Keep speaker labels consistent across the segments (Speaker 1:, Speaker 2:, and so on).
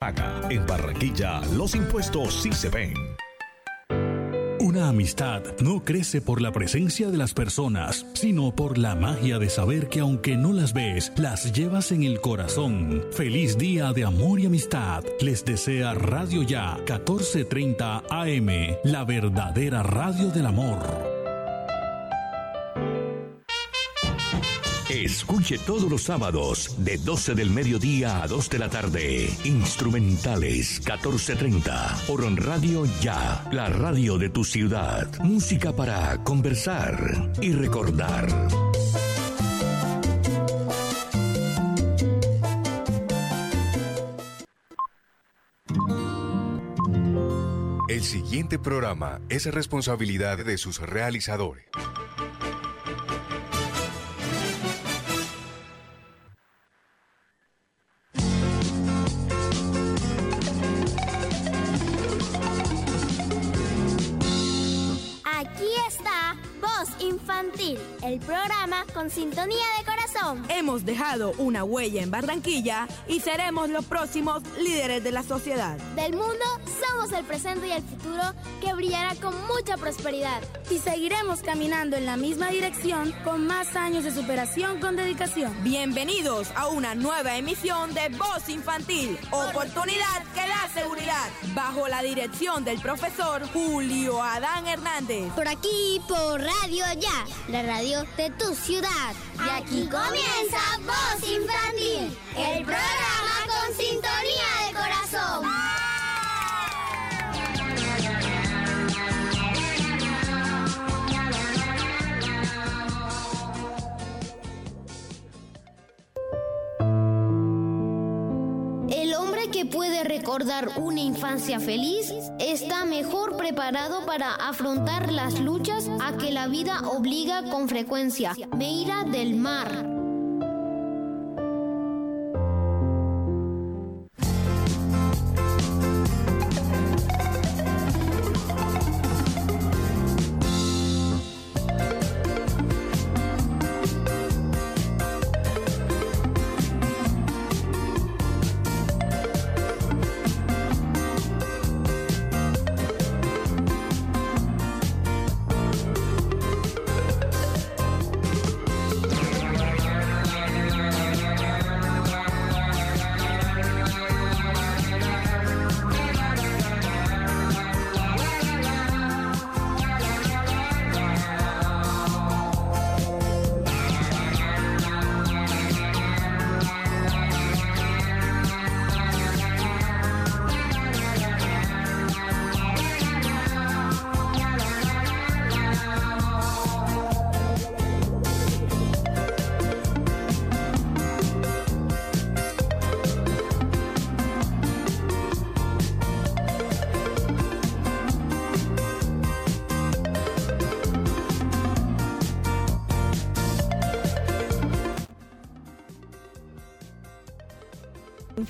Speaker 1: Paga. En Barranquilla, los impuestos sí se ven.
Speaker 2: Una amistad no crece por la presencia de las personas, sino por la magia de saber que aunque no las ves, las llevas en el corazón. Feliz día de amor y amistad. Les desea Radio Ya 1430 AM, la verdadera radio del amor.
Speaker 1: Escuche todos los sábados de 12 del mediodía a 2 de la tarde. Instrumentales 1430 por Radio Ya, la radio de tu ciudad. Música para conversar y recordar.
Speaker 3: El siguiente programa es responsabilidad de sus realizadores.
Speaker 4: El programa con sintonía de corazón.
Speaker 5: Hemos dejado una huella en Barranquilla y seremos los próximos líderes de la sociedad.
Speaker 4: Del mundo somos el presente y el futuro que brillará con mucha prosperidad.
Speaker 6: Y seguiremos caminando en la misma dirección con más años de superación con dedicación.
Speaker 5: Bienvenidos a una nueva emisión de Voz Infantil, oportunidad que da seguridad, bajo la dirección del profesor Julio Adán Hernández.
Speaker 4: Por aquí, por Radio Ya, la radio de tu ciudad. Y aquí comienza Voz Infantil, el programa con sintonía de corazón.
Speaker 7: El hombre que puede recordar una infancia feliz está mejor preparado para afrontar las luchas a que la vida obliga con frecuencia. Meira del Mar.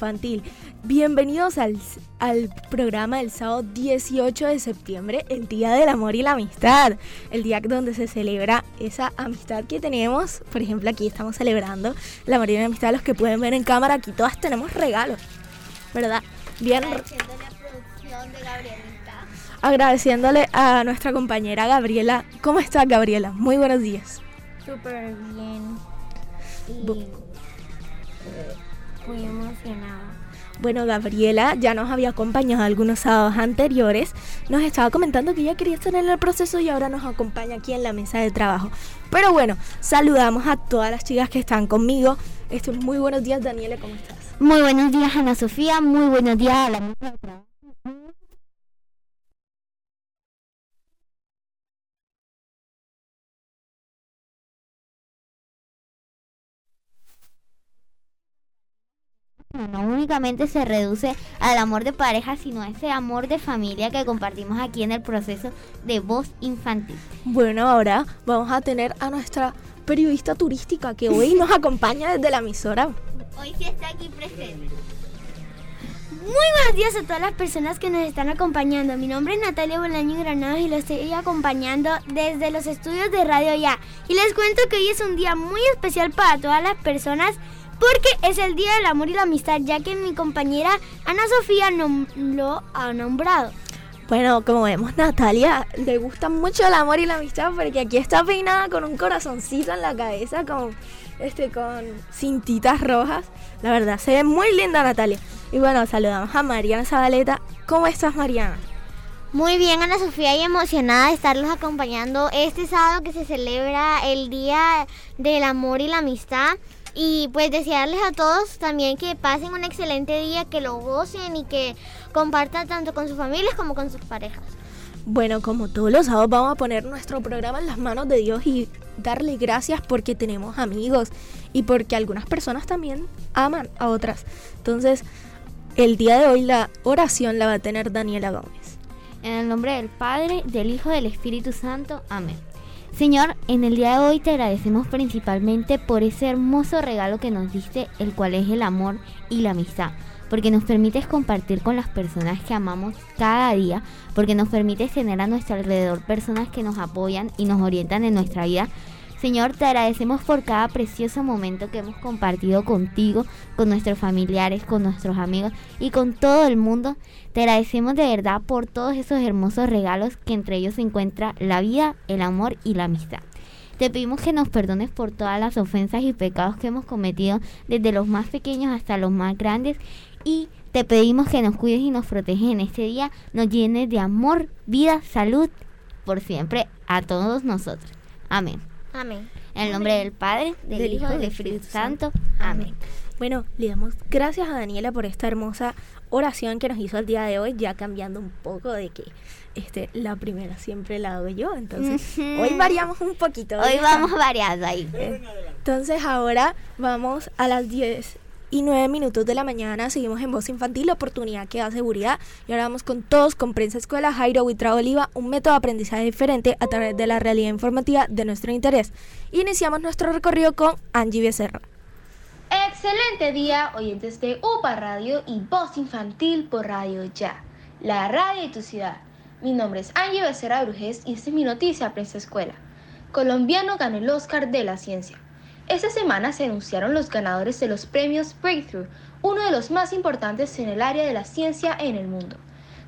Speaker 8: Infantil. Bienvenidos al, al, programa del sábado 18 de septiembre, el Día del Amor y la Amistad, el día donde se celebra esa amistad que tenemos. Por ejemplo, aquí estamos celebrando el amor y la amistad. Los que pueden ver en cámara, aquí todas tenemos regalos, ¿verdad? Bien.
Speaker 4: Agradeciéndole a producción de Gabrielita.
Speaker 8: Agradeciéndole a nuestra compañera Gabriela. ¿Cómo estás, Gabriela? Muy buenos días.
Speaker 9: Súper bien. Y muy emocionada.
Speaker 8: Bueno, Gabriela ya nos había acompañado algunos sábados anteriores. Nos estaba comentando que ella quería estar en el proceso y ahora nos acompaña aquí en la mesa de trabajo. Pero bueno, saludamos a todas las chicas que están conmigo. Esto, muy buenos días, Daniela, ¿cómo estás?
Speaker 9: Muy buenos días, Ana Sofía. Muy buenos días a la mesa de trabajo. No únicamente se reduce al amor de pareja, sino a ese amor de familia que compartimos aquí en el proceso de voz infantil.
Speaker 8: Bueno, ahora vamos a tener a nuestra periodista turística que hoy nos acompaña desde la emisora.
Speaker 4: Hoy sí está aquí presente.
Speaker 9: Muy buenos días a todas las personas que nos están acompañando. Mi nombre es Natalia Bolaño Granados y lo estoy acompañando desde los estudios de Radio Ya. Y les cuento que hoy es un día muy especial para todas las personas porque es el Día del Amor y la Amistad, ya que mi compañera Ana Sofía lo ha nombrado.
Speaker 8: Bueno, como vemos, Natalia le gusta mucho el amor y la amistad porque aquí está peinada con un corazoncito en la cabeza, con este con cintitas rojas. La verdad, se ve muy linda Natalia. Y bueno, saludamos a Mariana Zabaleta. ¿Cómo estás, Mariana?
Speaker 10: Muy bien, Ana Sofía, y emocionada de estarlos acompañando este sábado que se celebra el Día del Amor y la Amistad. Y pues desearles a todos también que pasen un excelente día, que lo gocen y que compartan tanto con sus familias como con sus parejas.
Speaker 8: Bueno, como todos los sábados vamos a poner nuestro programa en las manos de Dios y darle gracias porque tenemos amigos y porque algunas personas también aman a otras. Entonces, el día de hoy la oración la va a tener Daniela Gómez.
Speaker 11: En el nombre del Padre, del Hijo y del Espíritu Santo. Amén. Señor, en el día de hoy te agradecemos principalmente por ese hermoso regalo que nos diste, el cual es el amor y la amistad, porque nos permites compartir con las personas que amamos cada día, porque nos permites tener a nuestro alrededor personas que nos apoyan y nos orientan en nuestra vida Señor, te agradecemos por cada precioso momento que hemos compartido contigo, con nuestros familiares, con nuestros amigos y con todo el mundo. Te agradecemos de verdad por todos esos hermosos regalos que entre ellos se encuentra la vida, el amor y la amistad. Te pedimos que nos perdones por todas las ofensas y pecados que hemos cometido, desde los más pequeños hasta los más grandes. Y te pedimos que nos cuides y nos proteges en este día, nos llenes de amor, vida, salud, por siempre a todos nosotros. Amén.
Speaker 10: Amén.
Speaker 11: En el nombre del Padre, del, Hijo y del Espíritu Santo. Amén.
Speaker 8: Bueno, le damos gracias a Daniela por esta hermosa oración que nos hizo el día de hoy, ya cambiando un poco de que este, la primera siempre la hago yo, entonces hoy variamos un poquito.
Speaker 11: Hoy vamos variando ahí.
Speaker 8: Entonces ahora vamos a las 10 y 9 minutos de la mañana seguimos en Voz Infantil, la oportunidad que da seguridad. Y ahora vamos con todos, con Prensa Escuela Jairo Huitra Oliva, un método de aprendizaje diferente a través de la realidad informativa de nuestro interés. Iniciamos nuestro recorrido con Angie Becerra.
Speaker 12: Excelente día, oyentes de UPA Radio y Voz Infantil por Radio Ya, la radio de tu ciudad. Mi nombre es Angie Becerra Brujes y esta es mi noticia Prensa Escuela. Colombiano ganó el Oscar de la Ciencia. Esta semana se anunciaron los ganadores de los premios Breakthrough, uno de los más importantes en el área de la ciencia en el mundo.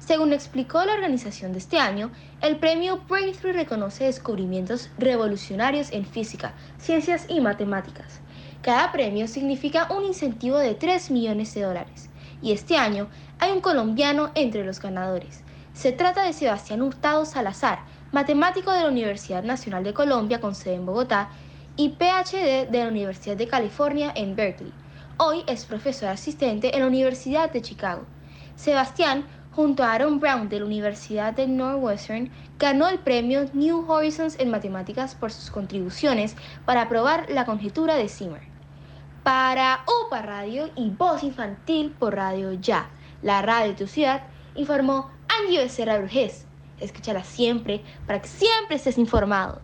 Speaker 12: Según explicó la organización de este año, el premio Breakthrough reconoce descubrimientos revolucionarios en física, ciencias y matemáticas. Cada premio significa un incentivo de 3 millones de dólares. Y este año hay un colombiano entre los ganadores. Se trata de Sebastián Hurtado Salazar, matemático de la Universidad Nacional de Colombia con sede en Bogotá y PhD de la Universidad de California en Berkeley. Hoy es profesor asistente en la Universidad de Chicago. Sebastián, junto a Aaron Brown de la Universidad de Northwestern, ganó el premio New Horizons en matemáticas por sus contribuciones para probar la conjetura de Zimmer. Para UPA Radio y Voz Infantil por Radio Ya, la radio de tu ciudad, informó Angie Becerra Brujes. Escúchala siempre para que siempre estés informado.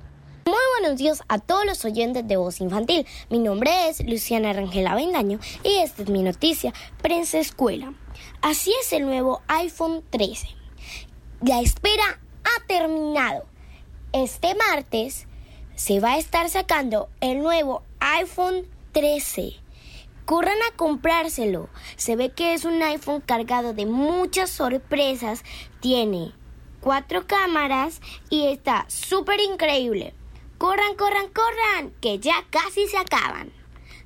Speaker 13: Muy buenos días a todos los oyentes de Voz Infantil. Mi nombre es Luciana Rangela Bendaño y esta es mi noticia Prensa Escuela. Así es el nuevo iPhone 13. La espera ha terminado. Este martes se va a estar sacando el nuevo iPhone 13. Corran a comprárselo. Se ve que es un iPhone cargado de muchas sorpresas. Tiene cuatro cámaras y está súper increíble. Corran, corran, corran, que ya casi se acaban.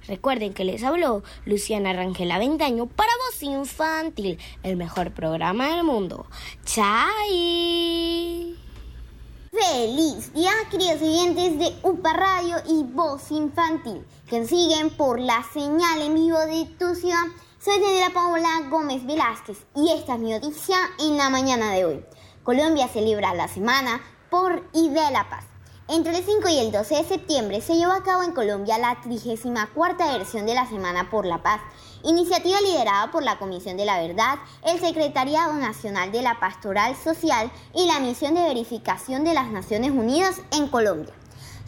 Speaker 13: Recuerden que les habló Luciana Rangel Aventaño para Voz Infantil, el mejor programa del mundo. ¡Chai!
Speaker 10: Feliz día, queridos oyentes de UPA Radio y Voz Infantil, que siguen por la señal en vivo de tu ciudad. Soy Daniela Paola Gómez Velázquez y esta es mi noticia en la mañana de hoy. Colombia celebra la semana por y de la paz. Entre el 5 y el 12 de septiembre se llevó a cabo en Colombia la 34 versión de la Semana por la Paz, iniciativa liderada por la Comisión de la Verdad, el Secretariado Nacional de la Pastoral Social y la Misión de Verificación de las Naciones Unidas en Colombia.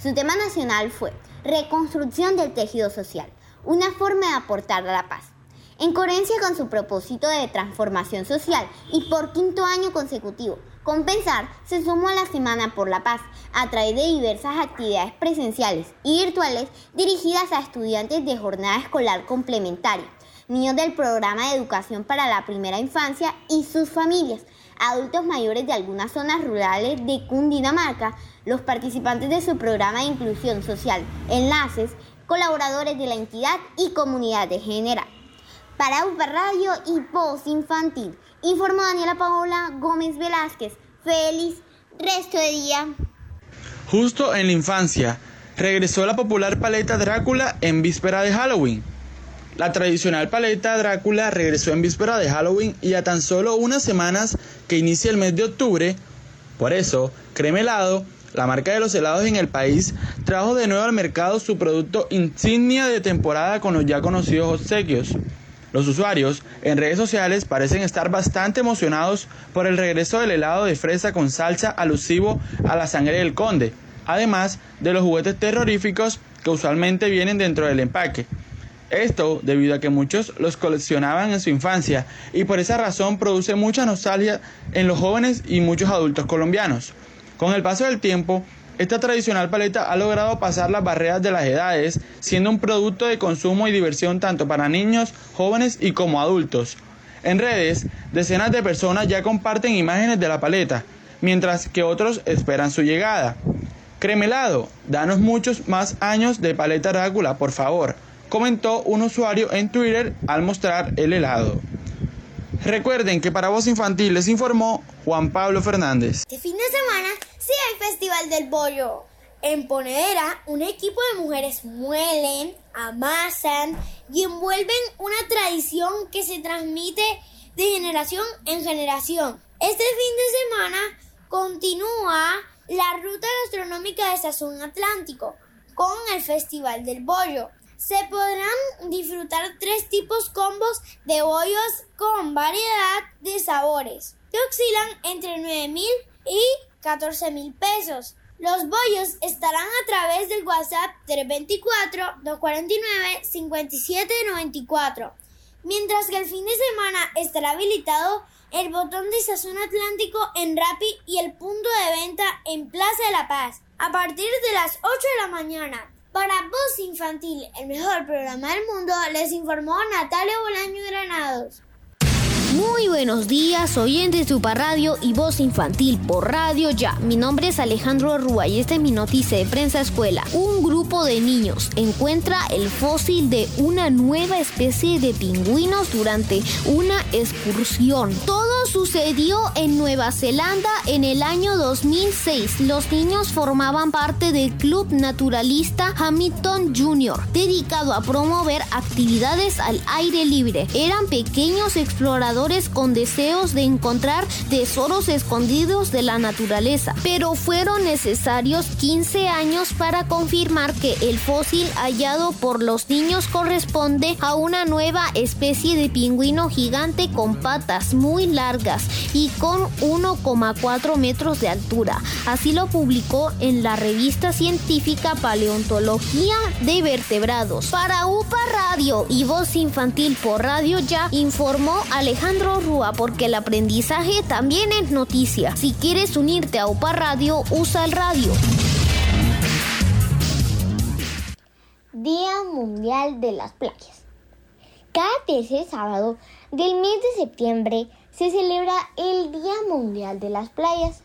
Speaker 10: Su tema nacional fue Reconstrucción del tejido social, una forma de aportar a la paz.
Speaker 14: En coherencia con su propósito de transformación social y por quinto año consecutivo, Compensar se sumó a la Semana por la Paz a través de diversas actividades presenciales y virtuales dirigidas a estudiantes de jornada escolar complementaria, niños del programa de educación para la primera infancia y sus familias, adultos mayores de algunas zonas rurales de Cundinamarca, los participantes de su programa de inclusión social, enlaces, colaboradores de la entidad y comunidad de general. Para UPA Radio y Voz Infantil, informó Daniela Paola Gómez Velázquez. Feliz resto de día.
Speaker 15: Justo en la infancia, regresó la popular paleta Drácula en víspera de Halloween. La tradicional paleta Drácula regresó en víspera de Halloween y a tan solo unas semanas que inicia el mes de octubre. Por eso, Creme Helado, la marca de los helados en el país, trajo de nuevo al mercado su producto insignia de temporada con los ya conocidos obsequios. Los usuarios en redes sociales parecen estar bastante emocionados por el regreso del helado de fresa con salsa alusivo a la sangre del conde, además de los juguetes terroríficos que usualmente vienen dentro del empaque. Esto debido a que muchos los coleccionaban en su infancia y por esa razón produce mucha nostalgia en los jóvenes y muchos adultos colombianos. Con el paso del tiempo, esta tradicional paleta ha logrado pasar las barreras de las edades, siendo un producto de consumo y diversión tanto para niños, jóvenes y como adultos. En redes, decenas de personas ya comparten imágenes de la paleta, mientras que otros esperan su llegada. Cremelado, danos muchos más años de paleta Drácula, por favor, comentó un usuario en Twitter al mostrar el helado. Recuerden que para Voz Infantil les informó Juan Pablo Fernández.
Speaker 9: Este fin de semana sí hay Festival del Bollo. En Ponedera, un equipo de mujeres muelen, amasan y envuelven una tradición que se transmite de generación en generación. Este fin de semana continúa la ruta gastronómica de Sazón Atlántico con el Festival del Bollo se podrán disfrutar tres tipos combos de bollos con variedad de sabores que oscilan entre 9 mil y 14 mil pesos. Los bollos estarán a través del WhatsApp 324-249-5794, mientras que el fin de semana estará habilitado el botón de Sazón Atlántico en Rappi y el punto de venta en Plaza de la Paz a partir de las 8 de la mañana. Para Voz Infantil, el mejor programa del mundo, les informó Natalia Bolaño Granados.
Speaker 7: Muy buenos días, oyentes de Upa Radio y Voz Infantil por Radio Ya. Mi nombre es Alejandro Rúa y esta es mi noticia de Prensa Escuela. Un grupo de niños encuentra el fósil de una nueva especie de pingüinos durante una excursión. Todo sucedió en Nueva Zelanda en el año 2006. Los niños formaban parte del Club Naturalista Hamilton Jr., dedicado a promover actividades al aire libre. Eran pequeños exploradores con deseos de encontrar tesoros escondidos de la naturaleza, pero fueron necesarios 15 años para confirmar que el fósil hallado por los niños corresponde a una nueva especie de pingüino gigante con patas muy largas y con 1,4 metros de altura. Así lo publicó en la revista científica Paleontología de Vertebrados. Para UPA Radio y Voz Infantil por Radio Ya, informó Alejandro Rúa porque el aprendizaje también es noticia. Si quieres unirte a UPA Radio, usa el radio.
Speaker 10: Día Mundial de las Playas. Cada tercer sábado del mes de septiembre se celebra el Día Mundial de las Playas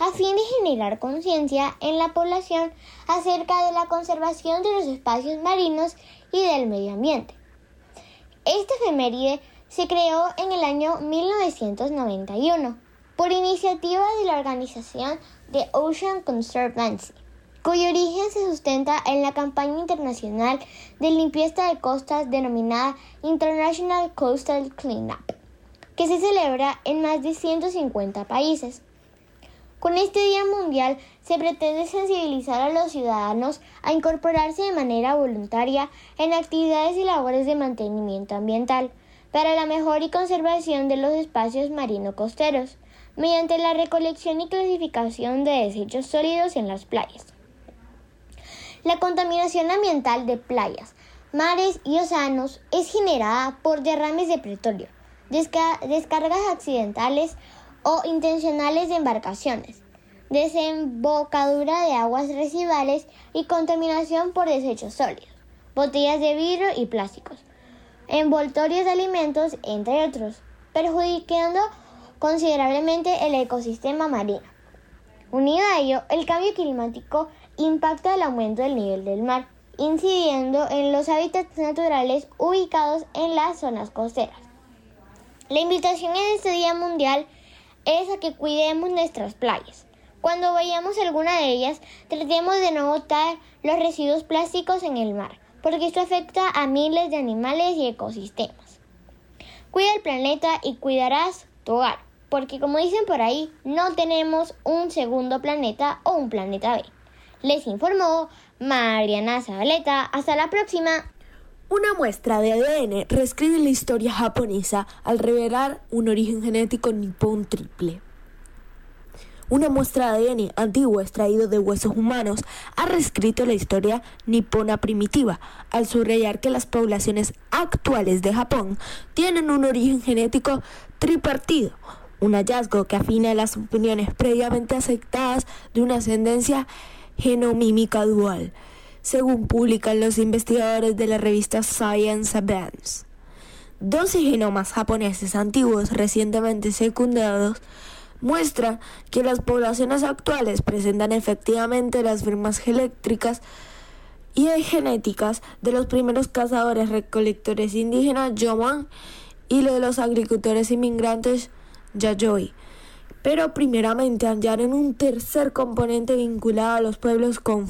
Speaker 10: a fin de generar conciencia en la población acerca de la conservación de los espacios marinos y del medio ambiente. Esta efeméride se creó en el año 1991 por iniciativa de la organización The Ocean Conservancy, cuyo origen se sustenta en la campaña internacional de limpieza de costas denominada International Coastal Cleanup, que se celebra en más de 150 países. Con este Día Mundial se pretende sensibilizar a los ciudadanos a incorporarse de manera voluntaria en actividades y labores de mantenimiento ambiental, para la mejor y conservación de los espacios marino-costeros, mediante la recolección y clasificación de desechos sólidos en las playas. La contaminación ambiental de playas mares y océanos es generada por derrames de petróleo, descargas accidentales o intencionales de embarcaciones, desembocadura de aguas residuales y contaminación por desechos sólidos, botellas de vidrio y plásticos, envoltorios de alimentos, entre otros, perjudicando considerablemente el ecosistema marino. Unido a ello, el cambio climático impacta el aumento del nivel del mar, incidiendo en los hábitats naturales ubicados en las zonas costeras. La invitación en este Día Mundial es a que cuidemos nuestras playas. Cuando vayamos a alguna de ellas, tratemos de no botar los residuos plásticos en el mar, porque esto afecta a miles de animales y ecosistemas. Cuida el planeta y cuidarás tu hogar, porque como dicen por ahí, no tenemos un segundo planeta o un planeta B. Les informó Mariana Zabaleta. Hasta la próxima.
Speaker 16: Una muestra de ADN reescribe la historia japonesa al revelar un origen genético nipón triple. Una muestra de ADN antiguo extraído de huesos humanos ha reescrito la historia nipona primitiva al subrayar que las poblaciones actuales de Japón tienen un origen genético tripartido, un hallazgo que afina las opiniones previamente aceptadas de una ascendencia genomímica dual según publican los investigadores de la revista Science Advance. 12 genomas japoneses antiguos recientemente secundados muestran que las poblaciones actuales presentan efectivamente las firmas eléctricas y genéticas de los primeros cazadores recolectores indígenas Yoman y de los agricultores inmigrantes Yayoi. Pero primeramente hallaron un tercer componente vinculado a los pueblos Kung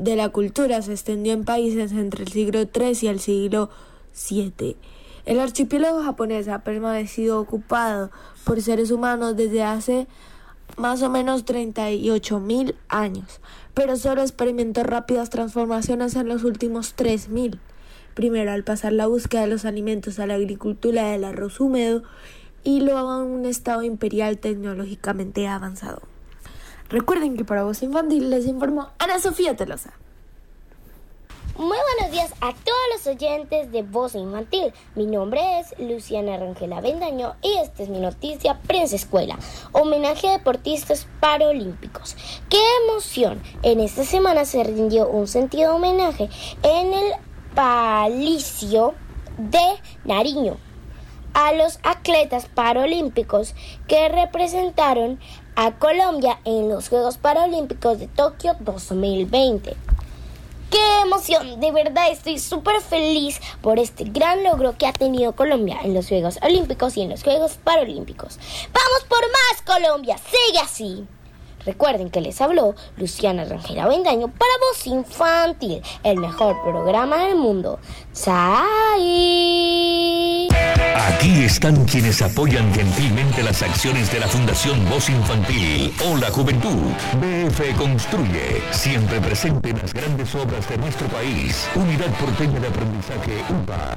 Speaker 16: de la cultura se extendió en países entre el siglo III y el siglo VII. El archipiélago japonés ha permanecido ocupado por seres humanos desde hace más o menos 38.000 años, pero solo experimentó rápidas transformaciones en los últimos 3.000. Primero al pasar la búsqueda de los alimentos a la agricultura del arroz húmedo y luego a un estado imperial tecnológicamente avanzado. Recuerden que para voz infantil les informó Ana Sofía Telosa.
Speaker 13: Muy buenos días a todos los oyentes de Voz Infantil. Mi nombre es Luciana Rangela Bendaño y esta es mi noticia Prensa Escuela, homenaje a deportistas paralímpicos. ¡Qué emoción! En esta semana se rindió un sentido homenaje en el Palicio de Nariño a los atletas paralímpicos que representaron a Colombia en los Juegos Paralímpicos de Tokio 2020. ¡Qué emoción! De verdad estoy súper feliz por este gran logro que ha tenido Colombia en los Juegos Olímpicos y en los Juegos Paralímpicos. ¡Vamos por más, Colombia! ¡Sigue así! Recuerden que les habló Luciana Rangel Vendaño para Voz Infantil, el mejor programa del mundo. ¡Sai!
Speaker 17: Aquí están quienes apoyan gentilmente las acciones de la Fundación Voz Infantil o la Juventud. BF Construye, siempre presente en las grandes obras de nuestro país. Unidad Porteña de Aprendizaje UPA.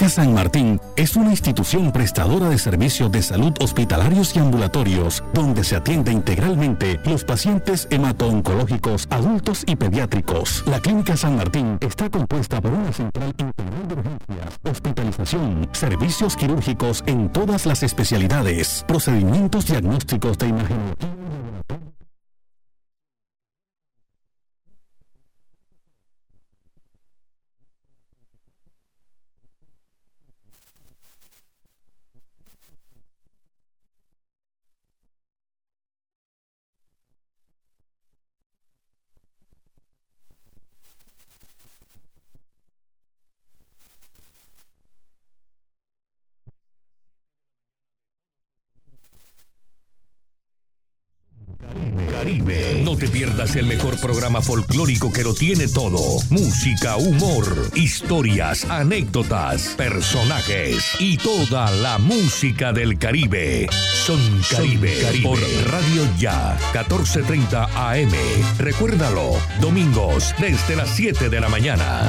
Speaker 2: Clínica San Martín es una institución prestadora de servicios de salud hospitalarios y ambulatorios, donde se atiende integralmente los pacientes hemato-oncológicos, adultos y pediátricos. La Clínica San Martín está compuesta por una central integral de urgencias, hospitalización, servicios quirúrgicos en todas las especialidades, procedimientos diagnósticos de imagenología
Speaker 1: programa folclórico que lo tiene todo. Música, humor, historias, anécdotas, personajes y toda la música del Caribe. Son Caribe, por Radio Ya, 14:30 AM. Recuérdalo, domingos desde las 7 de la mañana.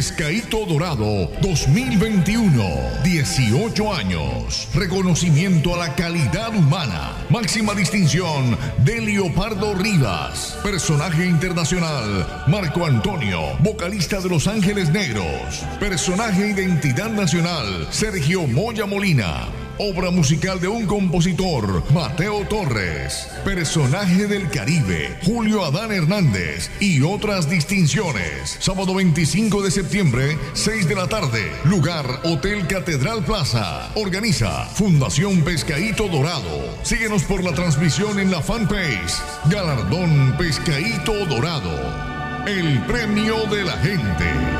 Speaker 18: Pescadito Dorado 2021. 18 años. Reconocimiento a la calidad humana. Máxima distinción de Leopardo Rivas. Personaje internacional Marco Antonio, vocalista de Los Ángeles Negros. Personaje identidad nacional Sergio Moya Molina. Obra musical de un compositor, Mateo Torres. Personaje del Caribe, Julio Adán Hernández. Y otras distinciones. Sábado 25 de septiembre, 6 de la tarde. Lugar, Hotel Catedral Plaza. Organiza Fundación Pescaíto Dorado. Síguenos por la transmisión en la fanpage. Galardón Pescaíto Dorado. El premio de la gente.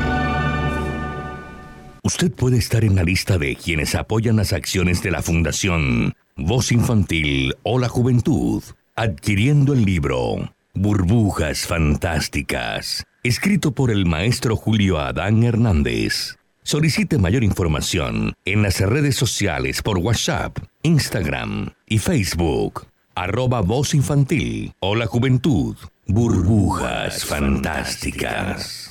Speaker 1: Usted puede estar en la lista de quienes apoyan las acciones de la Fundación Voz Infantil o la Juventud, adquiriendo el libro Burbujas Fantásticas, escrito por el maestro Julio Adán Hernández. Solicite mayor información en las redes sociales por WhatsApp, Instagram y Facebook. Arroba Voz Infantil o la Juventud. Burbujas Fantásticas.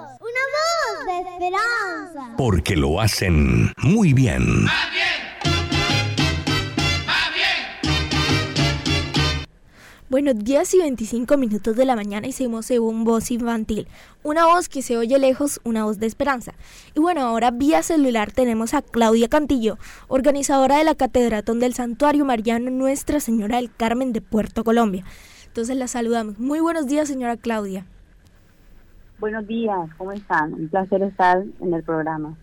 Speaker 4: lejos, una voz de esperanza.
Speaker 1: Porque lo hacen muy bien.
Speaker 8: Bueno, 10 y 25 minutos de la mañana y seguimos en un voz infantil. Una voz que se oye lejos, una voz de esperanza. Y bueno, ahora vía celular tenemos a Claudia Cantillo, organizadora de la Catedratón del Santuario Mariano Nuestra Señora del Carmen de Puerto Colombia. Entonces la saludamos. Muy buenos días, señora Claudia.
Speaker 19: Buenos días, ¿cómo están? Un placer estar en el programa.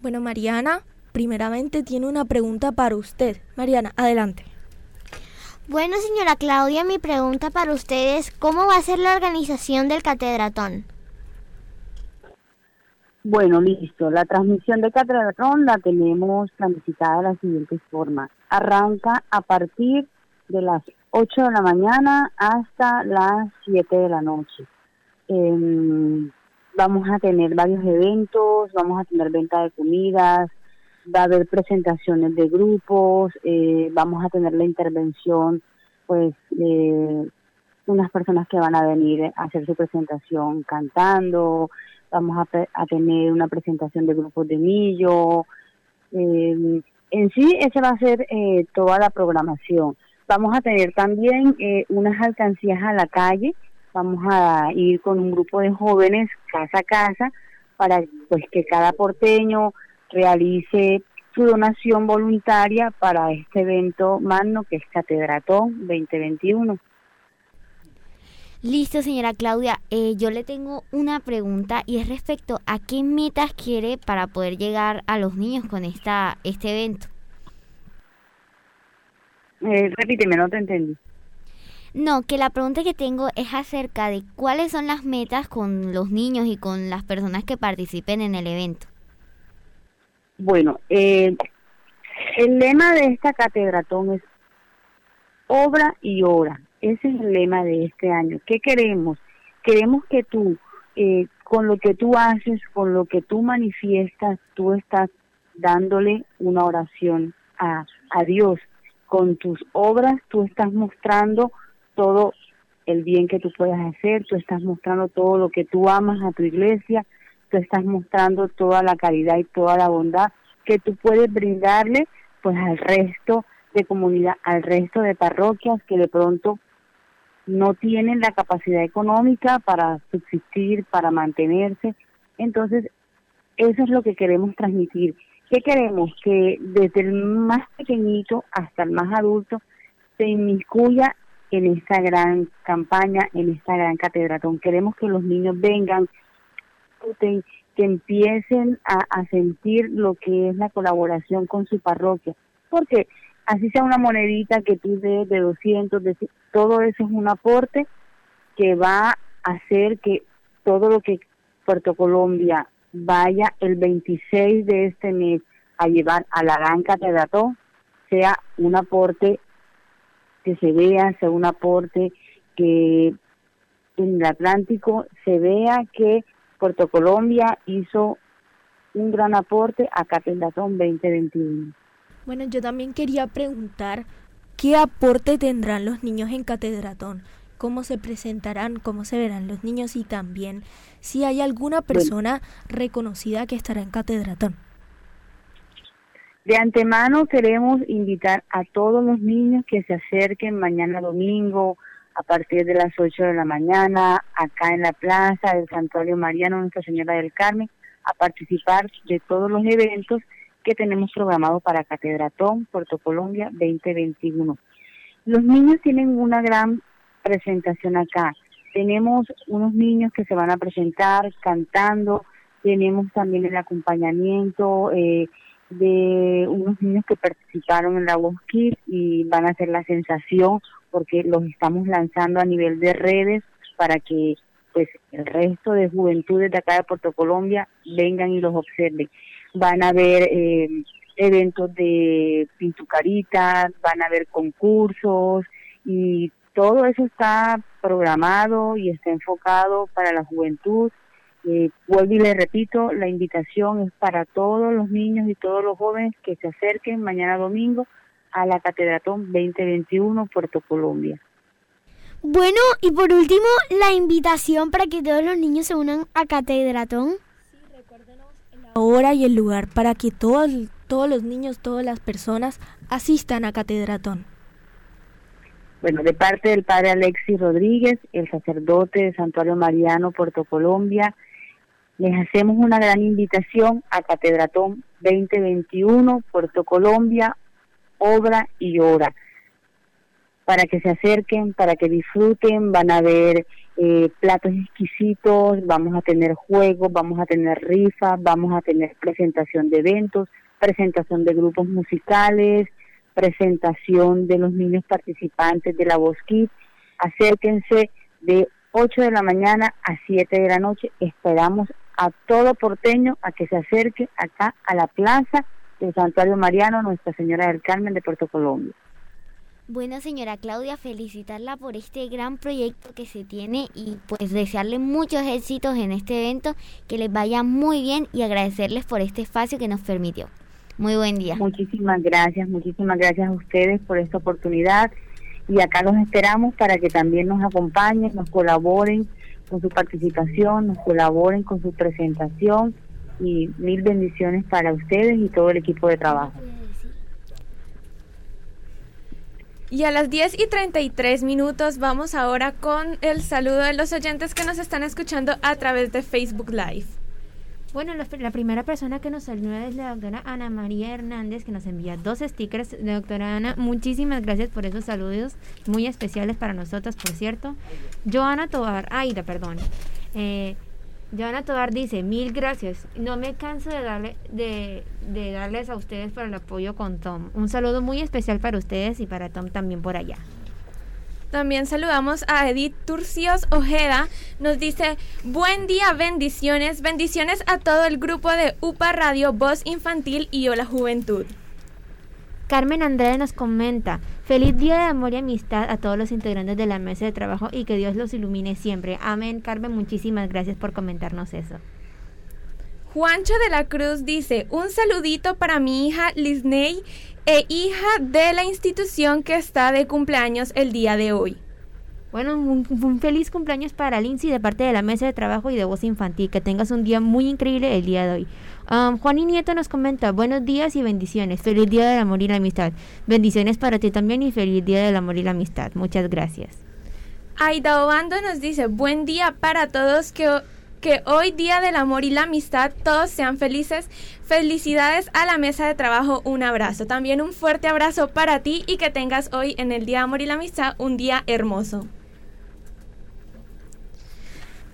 Speaker 8: Bueno, Mariana, primeramente tiene una pregunta para usted. Mariana, adelante.
Speaker 13: Bueno, señora Claudia, mi pregunta para usted es, ¿cómo va a ser la organización del catedratón?
Speaker 19: Bueno, listo. La transmisión de Catedratón la tenemos planificada de la siguiente forma. Arranca a partir de las 8 de la mañana hasta las 7 de la noche. Em, vamos a tener varios eventos, vamos a tener venta de comidas, va a haber presentaciones de grupos, eh, vamos a tener la intervención pues de unas personas que van a venir a hacer su presentación cantando, vamos a, a tener una presentación de grupos de millo, eh, en sí esa va a ser eh, toda la programación. Vamos a tener también eh, unas alcancías a la calle, vamos a ir con un grupo de jóvenes casa a casa para pues que cada porteño realice su donación voluntaria para este evento magno que es Catedratón 2021.
Speaker 11: Listo, señora Claudia. Eh, yo le tengo una pregunta y es respecto a qué metas quiere para poder llegar a los niños con esta este evento.
Speaker 19: Eh, repíteme, no te entendí.
Speaker 11: No, que la pregunta que tengo es acerca de cuáles son las metas con los niños y con las personas que participen en el evento.
Speaker 19: Bueno, eh, el lema de esta catedratón es obra y hora. Ese es el lema de este año. ¿Qué queremos? Queremos que tú, eh, con lo que tú haces, con lo que tú manifiestas, tú estás dándole una oración a, a Dios. Con tus obras tú estás mostrando todo el bien que tú puedes hacer, tú estás mostrando todo lo que tú amas a tu iglesia, tú estás mostrando toda la caridad y toda la bondad que tú puedes brindarle pues al resto de comunidad, al resto de parroquias que de pronto no tienen la capacidad económica para subsistir, para mantenerse. Entonces, eso es lo que queremos transmitir. ¿Qué queremos? Que desde el más pequeñito hasta el más adulto se inmiscuya en esta gran campaña, en esta gran catedratón. Queremos que los niños vengan, que empiecen a, sentir lo que es la colaboración con su parroquia, porque así sea una monedita que tú des de 200, de, todo eso es un aporte que va a hacer que todo lo que Puerto Colombia vaya el 26 de este mes a llevar a la gran catedratón sea un aporte que se vea, sea un aporte que en el Atlántico se vea que Puerto Colombia hizo un gran aporte a Catedratón 2021.
Speaker 8: Bueno, yo también quería preguntar qué aporte tendrán los niños en Catedratón, cómo se presentarán, cómo se verán los niños y también si hay alguna persona reconocida que estará en Catedratón.
Speaker 19: De antemano queremos invitar a todos los niños que se acerquen mañana domingo a partir de las 8 de la mañana acá en la plaza del Santuario Mariano Nuestra Señora del Carmen a participar de todos los eventos que tenemos programados para Catedratón Puerto Colombia 2021. Los niños tienen una gran presentación acá. Tenemos unos niños que se van a presentar cantando, tenemos también el acompañamiento eh, de unos niños que participaron en la Voz Kids y van a hacer la sensación porque los estamos lanzando a nivel de redes para que pues el resto de juventudes de acá de Puerto Colombia vengan y los observen. Van a haber eh, eventos de pintucaritas, van a haber concursos y todo eso está programado y está enfocado para la juventud eh, vuelvo y le repito, la invitación es para todos los niños y todos los jóvenes que se acerquen mañana domingo a la Catedratón 2021 Puerto Colombia.
Speaker 13: Bueno, y por último, la invitación para que todos los niños se unan a Catedratón. Sí,
Speaker 8: recuérdenos la hora y el lugar para que todos, todos los niños, todas las personas asistan a Catedratón.
Speaker 19: Bueno, de parte del padre Alexis Rodríguez, el sacerdote de Santuario Mariano, Puerto Colombia, les hacemos una gran invitación a Catedratón 2021, Puerto Colombia, obra y hora, para que se acerquen, para que disfruten, van a ver eh, platos exquisitos, vamos a tener juegos, vamos a tener rifas, vamos a tener presentación de eventos, presentación de grupos musicales, presentación de los niños participantes de la Voz Acérquense de 8 de la mañana a 7 de la noche. Esperamos a todo porteño a que se acerque acá a la plaza de Santuario Mariano, Nuestra Señora del Carmen de Puerto Colombia.
Speaker 11: Bueno, señora Claudia, felicitarla por este gran proyecto que se tiene y pues desearle muchos éxitos en este evento, que les vaya muy bien y agradecerles por este espacio que nos permitió. Muy buen día.
Speaker 19: Muchísimas gracias, muchísimas gracias a ustedes por esta oportunidad y acá los esperamos para que también nos acompañen, nos colaboren con su participación, nos colaboren con su presentación y mil bendiciones para ustedes y todo el equipo de trabajo.
Speaker 8: Y a las 10 y 33 minutos vamos ahora con el saludo de los oyentes que nos están escuchando a través de Facebook Live.
Speaker 20: Bueno, la, primera persona que nos saluda es la doctora Ana María Hernández, que nos envía dos stickers. Doctora Ana, muchísimas gracias por esos saludos, muy especiales para nosotros, por cierto. Joana Tobar, Aida, perdón. Eh, Joana Tobar dice, mil gracias. No me canso de, darle, de, de darles a ustedes por el apoyo con Tom. Un saludo muy especial para ustedes y para Tom también por allá.
Speaker 8: También saludamos a Edith Turcios Ojeda. Nos dice, buen día, bendiciones. Bendiciones a todo el grupo de UPA Radio, Voz Infantil y Hola Juventud.
Speaker 20: Carmen Andrade nos comenta, feliz día de amor y amistad a todos los integrantes de la mesa de trabajo y que Dios los ilumine siempre. Amén, Carmen, muchísimas gracias por comentarnos eso.
Speaker 8: Juancho de la Cruz dice, un saludito para mi hija Lisney e hija de la institución que está de cumpleaños el día de hoy.
Speaker 20: Bueno, un, un, feliz cumpleaños para Lindsay de parte de la mesa de trabajo y de voz infantil. Que tengas un día muy increíble el día de hoy. Um, Juan y Nieto nos comenta, buenos días y bendiciones. Feliz día del amor y la amistad. Bendiciones para ti también y feliz día del amor y la amistad. Muchas gracias.
Speaker 8: Aida Obando nos dice, buen día para todos que que hoy día del amor y la amistad todos sean felices. Felicidades a la mesa de trabajo, un abrazo. También un fuerte abrazo para ti y que tengas hoy en el Día del Amor y la Amistad un día hermoso.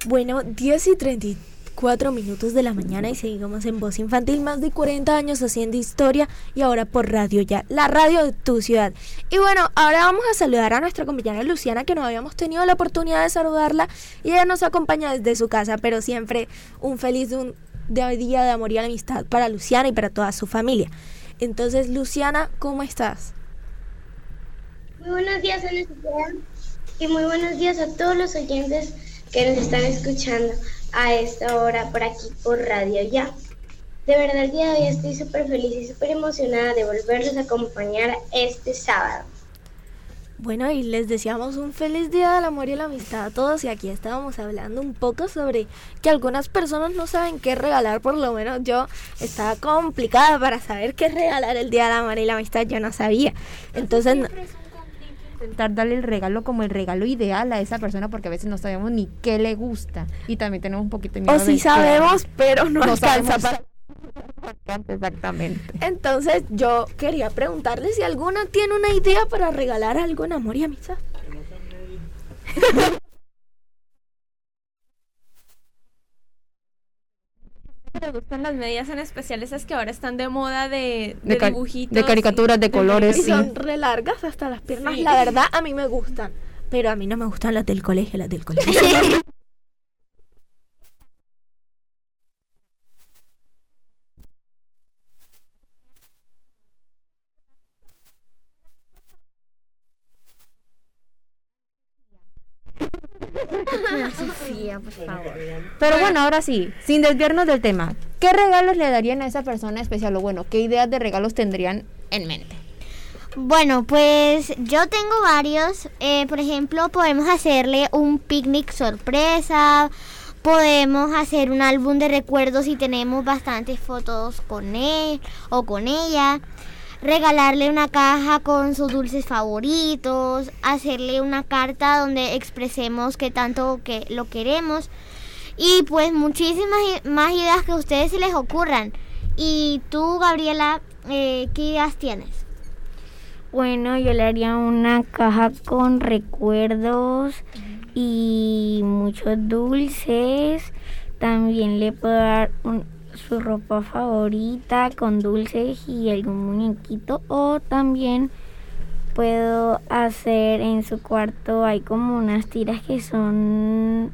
Speaker 8: Bueno, 10 y 34 minutos de la mañana y seguimos en Voz Infantil, más de 40 años haciendo historia y ahora por Radio Ya, la radio de tu ciudad. Y bueno, ahora vamos a saludar a nuestra compañera Luciana, que no habíamos tenido la oportunidad de saludarla y ella nos acompaña desde su casa, pero siempre un feliz día de amor y amistad para Luciana y para toda su familia. Entonces, Luciana, ¿cómo estás?
Speaker 21: Muy buenos días, Ana y muy buenos días a todos los oyentes que nos están escuchando a esta hora por aquí por Radio Ya. De verdad el día de hoy estoy súper feliz y súper emocionada de volverlos a acompañar este sábado.
Speaker 8: Bueno, y les deseamos un feliz día del amor y la amistad a todos y aquí estábamos hablando un poco sobre que algunas personas no saben qué regalar, por lo menos yo estaba complicada para saber qué regalar el día del amor y la amistad, yo no sabía. Entonces...
Speaker 20: intentar darle el regalo como el regalo ideal a esa persona porque a veces no sabemos ni qué le gusta y también tenemos un poquito de miedo.
Speaker 8: O sí sabemos, pero no,
Speaker 20: no
Speaker 8: alcanza
Speaker 20: para... Exactamente.
Speaker 8: Entonces yo quería preguntarle si alguna tiene una idea para regalar algo en amor y amistad. me gustan las medias en especial esas que ahora están de moda de, de,
Speaker 20: de
Speaker 8: dibujitos.
Speaker 20: De caricaturas de, colores.
Speaker 8: Y son re largas hasta las piernas. Sí. La verdad, a mí me gustan. Pero a mí no me gustan las del colegio, las del colegio.
Speaker 20: Sofía, por favor. Pero bueno, ahora sí, sin desviarnos del tema, ¿qué regalos le darían a esa persona especial? O bueno, ¿qué ideas de regalos tendrían en mente?
Speaker 10: Bueno, pues yo tengo varios. Eh, por ejemplo, podemos hacerle un picnic sorpresa. Podemos hacer un álbum de recuerdos si tenemos bastantes fotos con él o con ella regalarle una caja con sus dulces favoritos, hacerle una carta donde expresemos que tanto que lo queremos y pues muchísimas más ideas que a ustedes se les ocurran. Y tú, Gabriela, eh, ¿qué ideas tienes?
Speaker 22: Bueno, yo le haría una caja con recuerdos y muchos dulces. También le puedo dar un, su ropa favorita con dulces y algún muñequito o también puedo hacer en su cuarto hay como unas tiras que son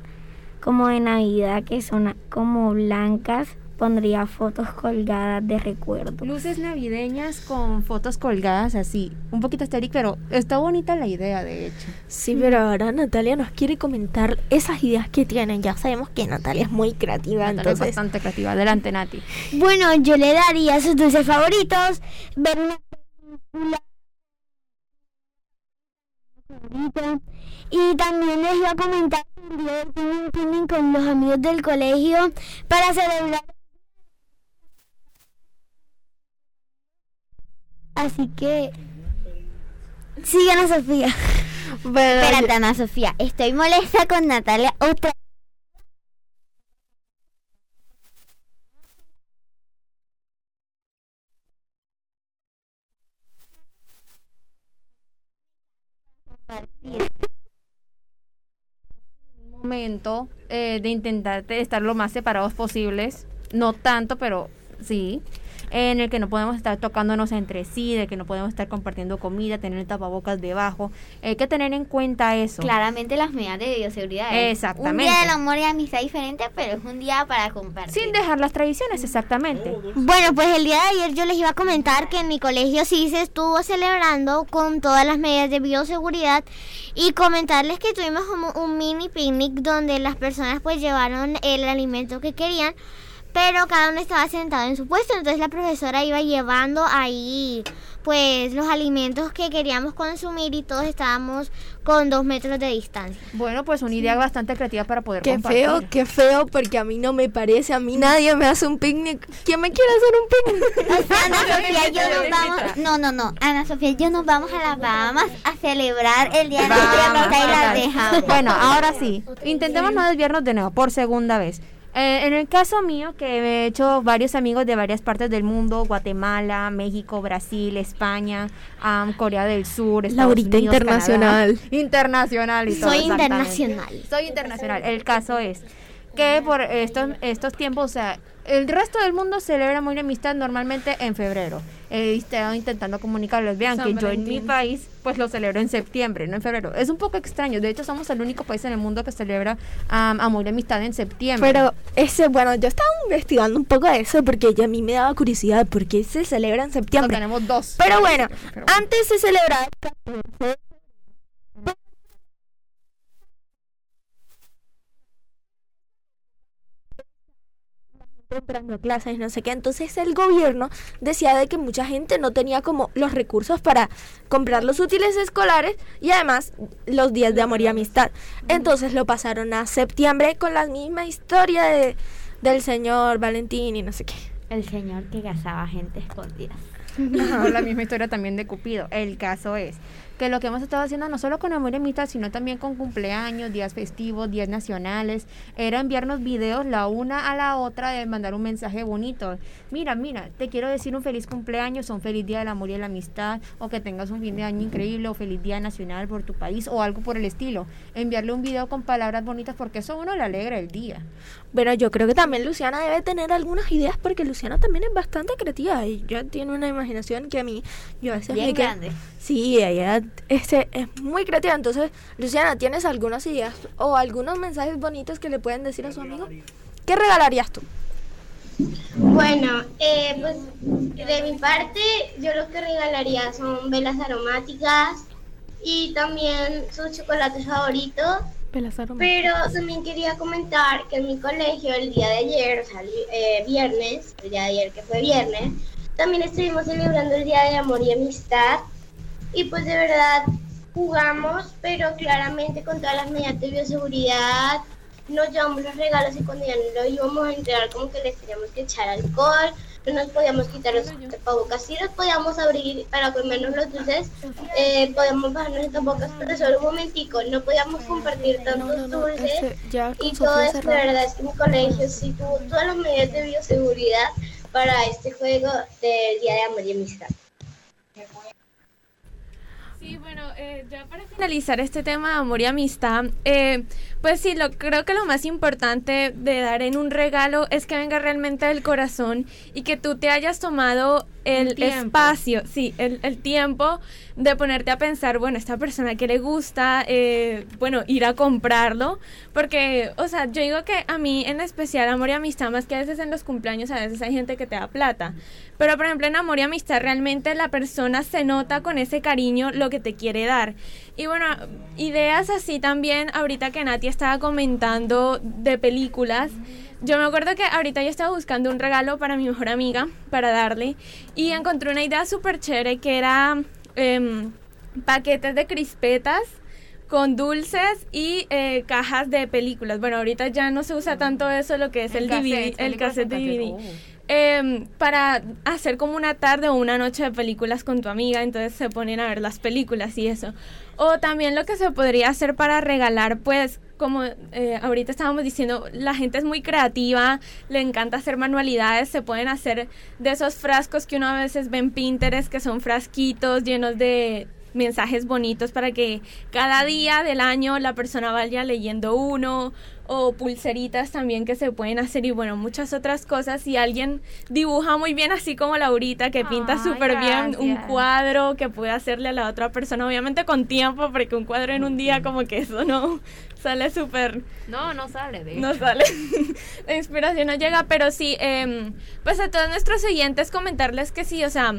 Speaker 22: como de navidad que son como blancas pondría fotos colgadas de recuerdo.
Speaker 20: Luces navideñas con fotos colgadas así, un poquito estéril, pero está bonita la idea de hecho.
Speaker 8: Sí, pero ahora Natalia nos quiere comentar esas ideas que tienen. Ya sabemos que Natalia es muy creativa,
Speaker 20: Natalia
Speaker 8: entonces
Speaker 20: es bastante creativa. Adelante, Nati.
Speaker 10: Bueno, yo le daría sus dulces favoritos, ver una película y también les iba a comentar que tienen con los amigos del colegio para celebrar Así que...
Speaker 13: Sí, Ana Sofía. Espérate, Ana Sofía. Estoy molesta con Natalia otra
Speaker 20: momento eh, de intentar estar lo más separados posibles, no tanto, pero sí, en el que no podemos estar tocándonos entre sí, de que no podemos estar compartiendo comida, tener tapabocas debajo. Hay que tener en cuenta eso.
Speaker 11: Claramente las medidas de bioseguridad.
Speaker 20: Exactamente.
Speaker 13: Un día del amor y amistad diferente, pero es un día para compartir.
Speaker 20: Sin dejar las tradiciones, exactamente.
Speaker 13: Bueno, pues el día de ayer yo les iba a comentar que en mi colegio sí se estuvo celebrando con todas las medidas de bioseguridad y comentarles que tuvimos como un mini picnic donde las personas pues llevaron el alimento que querían pero cada uno estaba sentado en su puesto, entonces la profesora iba llevando ahí pues los alimentos que queríamos consumir y todos estábamos con dos metros de distancia.
Speaker 20: Bueno, pues una idea bastante creativa para poder
Speaker 8: Qué feo, qué feo, porque a mí no me parece, a mí nadie me hace un picnic. ¿Quién me quiere hacer un picnic?
Speaker 13: Ana Sofía, yo nos vamos, no, no, no, Ana Sofía, yo nos vamos a las Bahamas a celebrar el Día de la y la dejamos.
Speaker 20: Bueno, ahora sí, intentemos no desviarnos de nuevo, por segunda vez. Eh, en el caso mío, que he hecho varios amigos de varias partes del mundo, Guatemala, México, Brasil, España, Corea del Sur, Estados
Speaker 8: Laurita internacional.
Speaker 20: internacional y todo.
Speaker 13: Soy internacional.
Speaker 20: Soy internacional. El caso es que por estos, estos tiempos, o sea, el resto del mundo celebra muy amistad normalmente en febrero. He estado intentando comunicarles, vean que yo en mi país pues lo celebro en septiembre, no en febrero. Es un poco extraño, de hecho somos el único país en el mundo que celebra amor y amistad en septiembre.
Speaker 8: Pero ese, bueno, yo estaba investigando un poco de eso porque ya a mí me daba curiosidad por qué se celebra en septiembre.
Speaker 20: tenemos dos.
Speaker 8: Pero bueno, antes se celebraba entrando clases, no sé qué. Entonces el gobierno decía de que mucha gente no tenía como los recursos para comprar los útiles escolares y además los días de amor y amistad. Entonces lo pasaron a septiembre con la misma historia de, del señor Valentín y no sé qué.
Speaker 11: El señor que casaba gente escondida.
Speaker 20: la misma historia también de Cupido. El caso es que lo que hemos estado haciendo no solo con Amor y Amistad, sino también con cumpleaños, días festivos, días nacionales, era enviarnos videos la una a la otra de mandar un mensaje bonito. Mira, mira, te quiero decir un feliz cumpleaños, o un feliz día del amor y de la amistad, o que tengas un fin de año increíble, o feliz día nacional por tu país, o algo por el estilo. Enviarle un video con palabras bonitas porque eso a uno le alegra el día.
Speaker 8: Bueno, yo creo que también Luciana debe tener algunas ideas porque Luciana también es bastante creativa y ya tiene una imaginación que a mí, yo a veces
Speaker 11: Bien grande.
Speaker 8: Sí, ella este, es muy creativa. Entonces, Luciana, ¿tienes algunas ideas o algunos mensajes bonitos que le pueden decir a su amigo? ¿Qué regalarías tú?
Speaker 21: Bueno, eh, pues de mi parte yo lo que regalaría son velas aromáticas y también sus chocolates favoritos. Pero también quería comentar que en mi colegio el día de ayer, o sea, el eh, viernes, el día de ayer que fue viernes, también estuvimos celebrando el Día de Amor y Amistad. Y pues de verdad jugamos, pero claramente con todas las medidas de bioseguridad, nos llevamos los regalos y cuando ya no lo íbamos a entregar como que les teníamos que echar alcohol, no nos podíamos quitar los tapabocas, sí los podíamos abrir para comernos los dulces, eh, podíamos bajarnos los tapabocas, pero solo un momentico, no podíamos compartir tantos dulces. y todo eso, de verdad es que mi colegio sí tuvo todas las medidas de bioseguridad para este juego del Día de Amor y Amistad.
Speaker 23: Sí, bueno, eh, ya para finalizar este tema de amor y amistad, eh, pues sí, lo, creo que lo más importante de dar en un regalo es que venga realmente del corazón y que tú te hayas tomado el, espacio, sí, el, el, tiempo de ponerte a pensar, bueno, esta persona que le gusta, eh, bueno, ir a comprarlo, porque, o sea, yo digo que a mí en especial amor y amistad, más que a veces en los cumpleaños, a veces hay gente que te da plata, pero por ejemplo en amor y amistad realmente la persona se nota con ese cariño lo que te quiere dar. Y bueno, ideas así también, ahorita que Nati estaba comentando de películas, yo me acuerdo que ahorita yo estaba buscando un regalo para mi mejor amiga, para darle, y encontré una idea súper chévere que era em, paquetes de crispetas con dulces y eh, cajas de películas. Bueno, ahorita ya no se usa tanto eso, lo que es el, DVD, el cassette DVD. em, para hacer como una tarde o una noche de películas con tu amiga, entonces se ponen a ver las películas y eso. O también lo que se podría hacer para regalar, pues como eh, ahorita estábamos diciendo, la gente es muy creativa, le encanta hacer manualidades, se pueden hacer de esos frascos que uno a veces ve en Pinterest, que son frasquitos llenos de mensajes bonitos para que cada día del año la persona vaya leyendo uno o pulseritas también que se pueden hacer y bueno, muchas otras cosas. Si alguien dibuja muy bien, así como Laurita, que pinta súper bien un cuadro que puede hacerle a la otra persona, obviamente con tiempo, porque un cuadro en un día como que eso no sale súper...
Speaker 20: No, no sale, de
Speaker 23: No sale. La inspiración no llega, pero sí, eh, pues a todos nuestros oyentes comentarles que sí, o sea...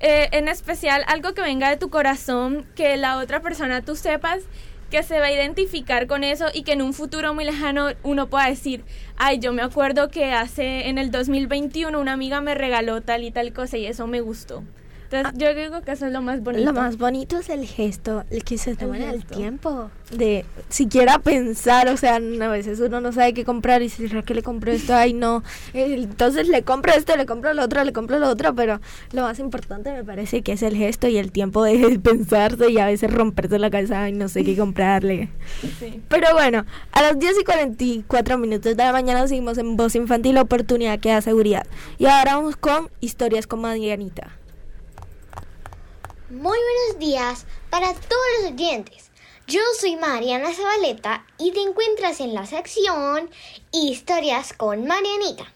Speaker 23: Eh, en especial algo que venga de tu corazón, que la otra persona tú sepas que se va a identificar con eso y que en un futuro muy lejano uno pueda decir, ay, yo me acuerdo que hace en el 2021 una amiga me regaló tal y tal cosa y eso me gustó. Entonces, yo digo que eso es lo más bonito.
Speaker 8: Lo más bonito es el gesto, el que se toma el, tiempo de siquiera pensar, o sea, a veces uno no sabe qué comprar y si es que le compro esto, ay no, entonces le compro esto, le compro lo otro, le compro lo otro, pero lo más importante me parece que es el gesto y el tiempo de pensarse y a veces romperse la cabeza, ay no sé qué comprarle. Pero bueno, a las 10 y 44 minutos de la mañana seguimos en Voz Infantil, oportunidad que da seguridad. Y ahora vamos con historias con Marianita.
Speaker 10: Muy buenos días para todos los oyentes. Yo soy Mariana Zabaleta y te encuentras en la sección Historias con Marianita.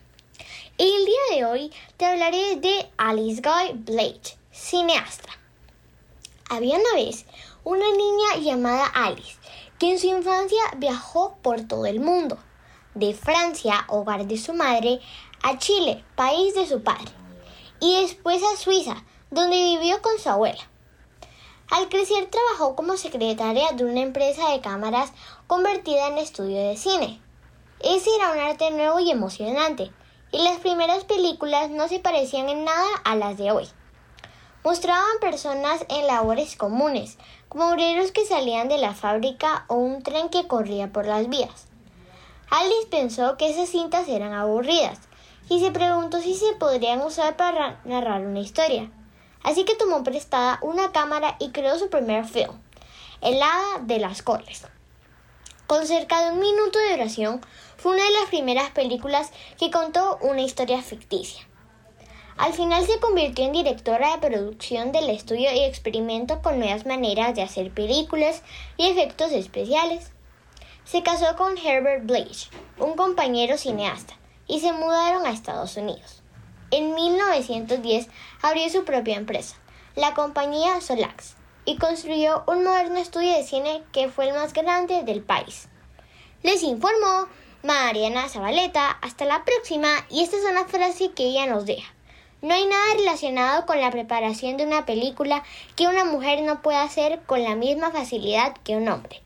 Speaker 10: El día de hoy te hablaré de Alice Guy Blake, cineasta. Había una vez una niña llamada Alice que en su infancia viajó por todo el mundo, de Francia, hogar de su madre, a Chile, país de su padre, y después a Suiza, donde vivió con su abuela. Al crecer trabajó como secretaria de una empresa de cámaras convertida en estudio de cine. Ese era un arte nuevo y emocionante, y las primeras películas no se parecían en nada a las de hoy. Mostraban personas en labores comunes, como obreros que salían de la fábrica o un tren que corría por las vías. Alice pensó que esas cintas eran aburridas y se preguntó si se podrían usar para narrar una historia. Así que tomó prestada una cámara y creó su primer film, El Hada de las Coles. Con cerca de un minuto de duración, fue una de las primeras películas que contó una historia ficticia. Al final se convirtió en directora de producción del estudio y experimentó con nuevas maneras de hacer películas y efectos especiales. Se casó con Herbert Blake, un compañero cineasta, y se mudaron a Estados Unidos. En 1910 abrió su propia empresa, la compañía Solax, y construyó un moderno estudio de cine que fue el más grande del país. Les informó Mariana Zabaleta. Hasta la próxima. Y esta es una frase que ella nos deja. No hay nada relacionado con la preparación de una película que una mujer no pueda hacer con la misma facilidad que un hombre.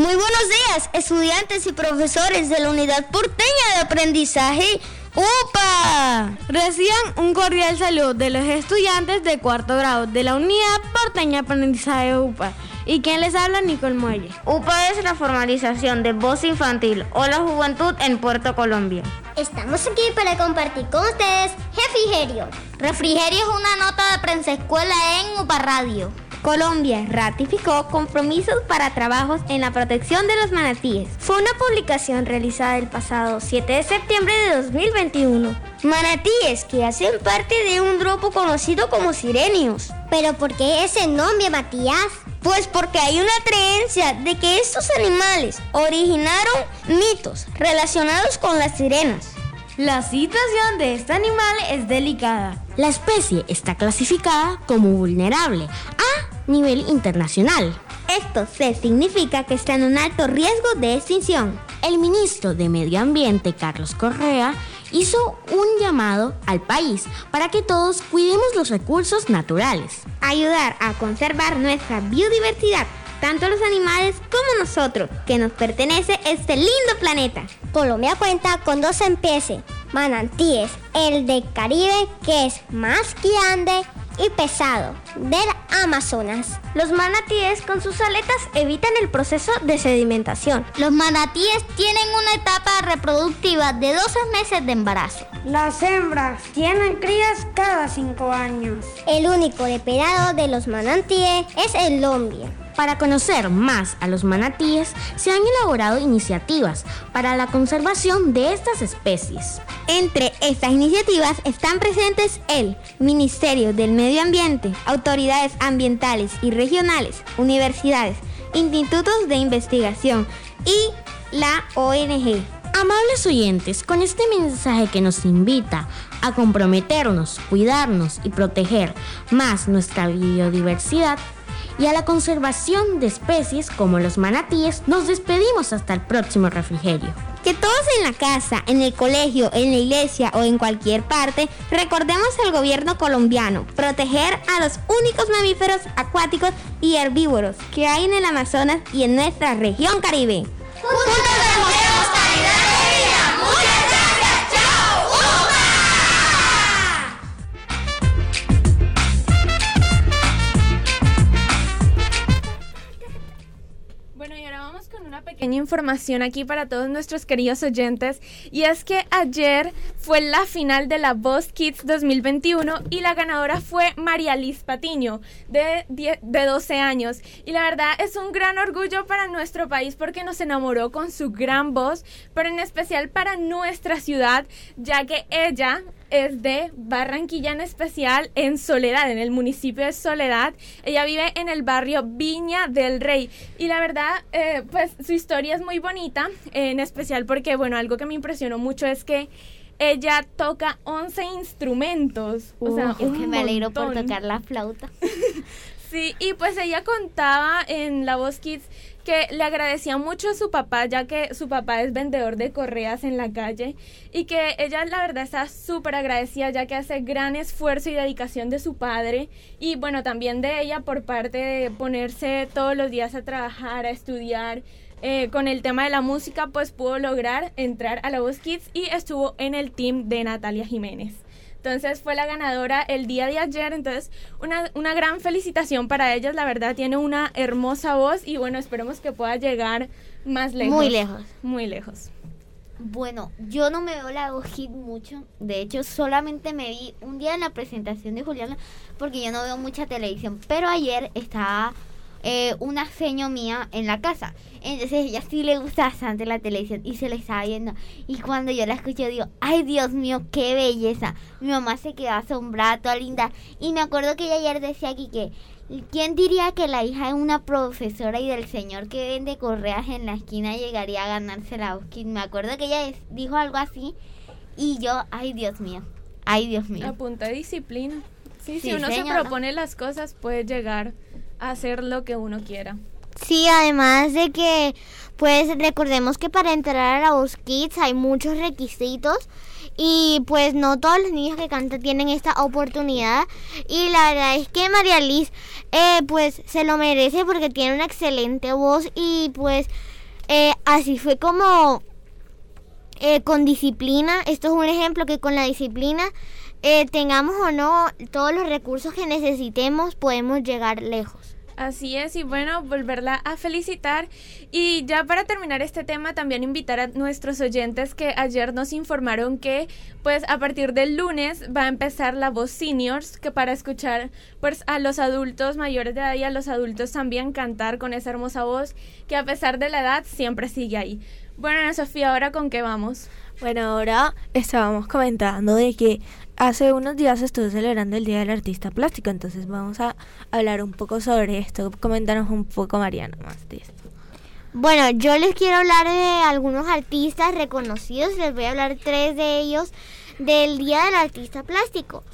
Speaker 14: Muy buenos días, estudiantes y profesores de la Unidad Porteña de Aprendizaje ¡UPA! Reciban un cordial saludo de los estudiantes de cuarto grado de la Unidad Porteña de Aprendizaje UPA. ¿Y quién les habla? Nicole Muelle. UPA es la formalización de voz infantil o la juventud en Puerto Colombia.
Speaker 4: Estamos aquí para compartir con ustedes Refrigerio.
Speaker 14: Refrigerio es una nota de prensa escuela en UPA Radio. Colombia ratificó compromisos para trabajos en la protección de los manatíes. Fue una publicación realizada el pasado 7 de septiembre de 2021. Manatíes que hacen parte de un grupo conocido como sirenios.
Speaker 4: ¿Pero por qué ese nombre, Matías?
Speaker 14: Pues porque hay una creencia de que estos animales originaron mitos relacionados con las sirenas. La situación de este animal es delicada. La especie está clasificada como vulnerable a nivel internacional. Esto se significa que está en un alto riesgo de extinción. El ministro de Medio Ambiente, Carlos Correa, hizo un llamado al país para que todos cuidemos los recursos naturales. Ayudar a conservar nuestra biodiversidad tanto los animales como nosotros, que nos pertenece este lindo planeta.
Speaker 4: Colombia cuenta con dos empiece, manantíes, el de Caribe, que es más grande,
Speaker 14: y pesado del Amazonas. Los manatíes con sus aletas evitan el proceso de sedimentación.
Speaker 10: Los manatíes tienen una etapa reproductiva de 12 meses de embarazo.
Speaker 22: Las hembras tienen crías cada 5 años.
Speaker 14: El único depredador de los manatíes es el lombie.
Speaker 24: Para conocer más a los manatíes, se han elaborado iniciativas para la conservación de estas especies.
Speaker 14: Entre estas iniciativas están presentes el Ministerio del Medio Ambiente, autoridades ambientales y regionales, universidades, institutos de investigación y la ONG.
Speaker 24: Amables oyentes, con este mensaje que nos invita a comprometernos, cuidarnos y proteger más nuestra biodiversidad, y a la conservación de especies como los manatíes, nos despedimos hasta el próximo refrigerio.
Speaker 14: Que todos en la casa, en el colegio, en la iglesia o en cualquier parte, recordemos al gobierno colombiano, proteger a los únicos mamíferos acuáticos y herbívoros que hay en el Amazonas y en nuestra región caribe.
Speaker 23: Información aquí para todos nuestros queridos oyentes y es que ayer fue la final de la Voz Kids 2021 y la ganadora fue María Liz Patiño de, de 12 años. Y la verdad es un gran orgullo para nuestro país porque nos enamoró con su gran voz pero en especial para nuestra ciudad ya que ella es de Barranquilla en especial, en Soledad, en el municipio de Soledad. Ella vive en el barrio Viña del Rey. Y la verdad, eh, pues su historia es muy bonita, en especial porque, bueno, algo que me impresionó mucho es que ella toca 11 instrumentos.
Speaker 11: o sea, que me alegro por tocar la flauta.
Speaker 23: sí, y pues ella contaba en La Voz Kids que le agradecía mucho a su papá, ya que su papá es vendedor de correas en la calle, y que ella la verdad está súper agradecida, ya que hace gran esfuerzo y dedicación de su padre, y bueno, también de ella por parte de ponerse todos los días a trabajar, a estudiar. Eh, con el tema de la música, pues pudo lograr entrar a la Voz Kids y estuvo en el team de Natalia Jiménez. Entonces fue la ganadora el día de ayer. Entonces, una, una gran felicitación para ellas. La verdad, tiene una hermosa voz y bueno, esperemos que pueda llegar más lejos.
Speaker 11: Muy lejos.
Speaker 23: Muy lejos.
Speaker 11: Bueno, yo no me veo la voz hit mucho. De hecho, solamente me vi un día en la presentación de Juliana porque yo no veo mucha televisión. Pero ayer estaba eh, una seño mía en la casa. Entonces ella sí le gusta bastante la televisión y se la estaba viendo. Y cuando yo la escuché digo, ay Dios mío, qué belleza. Mi mamá se quedó asombrada, toda linda. Y me acuerdo que ella ayer decía aquí que, ¿quién diría que la hija de una profesora y del señor que vende correas en la esquina llegaría a ganarse la Oscar? Me acuerdo que ella dijo algo así y yo, ay Dios mío, ay Dios mío.
Speaker 23: A punta de disciplina. Sí, si uno se propone las cosas puede llegar hacer lo que uno quiera.
Speaker 10: Sí, además de que, pues recordemos que para entrar a la Voz Kids hay muchos requisitos y pues no todos los niños que cantan tienen esta oportunidad y la verdad es que María Liz eh, pues se lo merece porque tiene una excelente voz y pues eh, así fue como eh, con disciplina, esto es un ejemplo que con la disciplina tengamos o no todos los recursos que necesitemos podemos llegar lejos.
Speaker 23: Así es, y bueno, volverla a felicitar. Y ya para terminar este tema, también invitar a nuestros oyentes que ayer nos informaron que pues a partir del lunes va a empezar la voz seniors, que para escuchar pues a los adultos mayores de edad y a los adultos también cantar con esa hermosa voz que a pesar de la edad siempre sigue ahí. Bueno, Sofía, ¿ahora con qué vamos?
Speaker 8: Bueno, ahora estábamos comentando de que hace unos días estuve celebrando el Día del Artista Plástico, entonces vamos a hablar un poco sobre esto. Coméntanos un poco, Mariana, más de esto.
Speaker 10: Bueno, yo les quiero hablar de algunos artistas reconocidos, les voy a hablar tres de ellos del Día del Artista Plástico.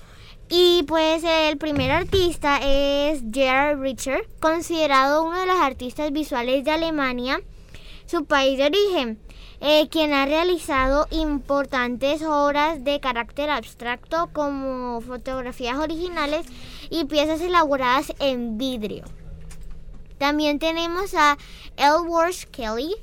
Speaker 10: Y pues el primer artista es Gerard Richter, considerado uno de los artistas visuales de Alemania, su país de origen. Eh, quien ha realizado importantes obras de carácter abstracto como fotografías originales y piezas elaboradas en vidrio. También tenemos a Elworth Kelly,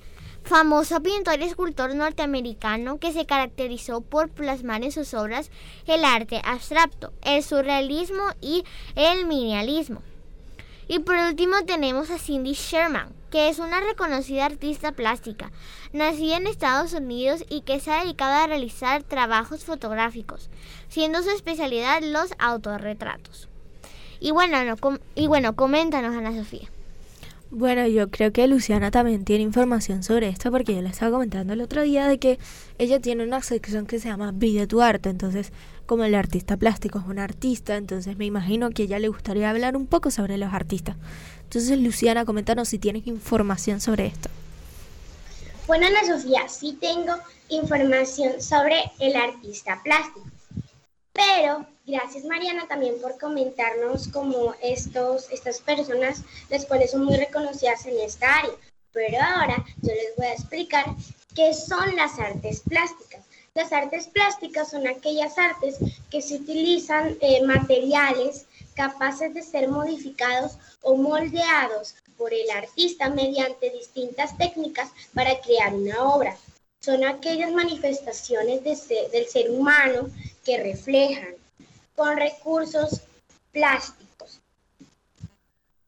Speaker 11: famoso pintor y escultor norteamericano que se caracterizó por plasmar en sus obras el arte abstracto, el surrealismo y el minimalismo. Y por último tenemos a Cindy Sherman, que es una reconocida artista plástica, nacida en Estados Unidos y que se ha dedicado a realizar trabajos fotográficos, siendo su especialidad los autorretratos. Y bueno, y bueno, coméntanos, Ana Sofía.
Speaker 8: Bueno, yo creo que Luciana también tiene información sobre esto porque yo le estaba comentando el otro día de que ella tiene una sección que se llama Vive tu arte, entonces como el artista plástico es un artista, entonces me imagino que a ella le gustaría hablar un poco sobre los artistas. Entonces Luciana, coméntanos si tienes información sobre esto.
Speaker 21: Bueno, Ana Sofía, sí tengo información sobre el artista plástico. Pero gracias Mariana también por comentarnos como estos, estas personas, las cuales son muy reconocidas en esta área. Pero ahora yo les voy a explicar qué son las artes plásticas. Las artes plásticas son aquellas artes que se utilizan eh, materiales capaces de ser modificados o moldeados por el artista mediante distintas técnicas para crear una obra. Son aquellas manifestaciones del ser humano que reflejan con recursos plásticos